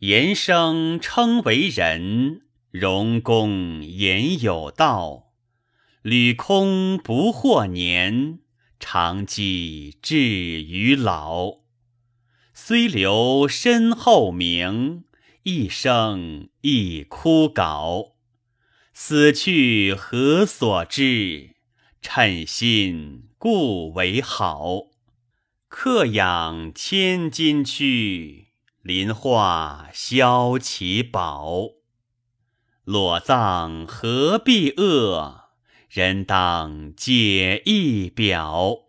言生称为人，荣公言有道。履空不惑年，长记至于老。虽留身后名，一生亦枯槁。死去何所知？称心故为好。客养千金躯。林化消其宝，裸葬何必恶？人当解意表。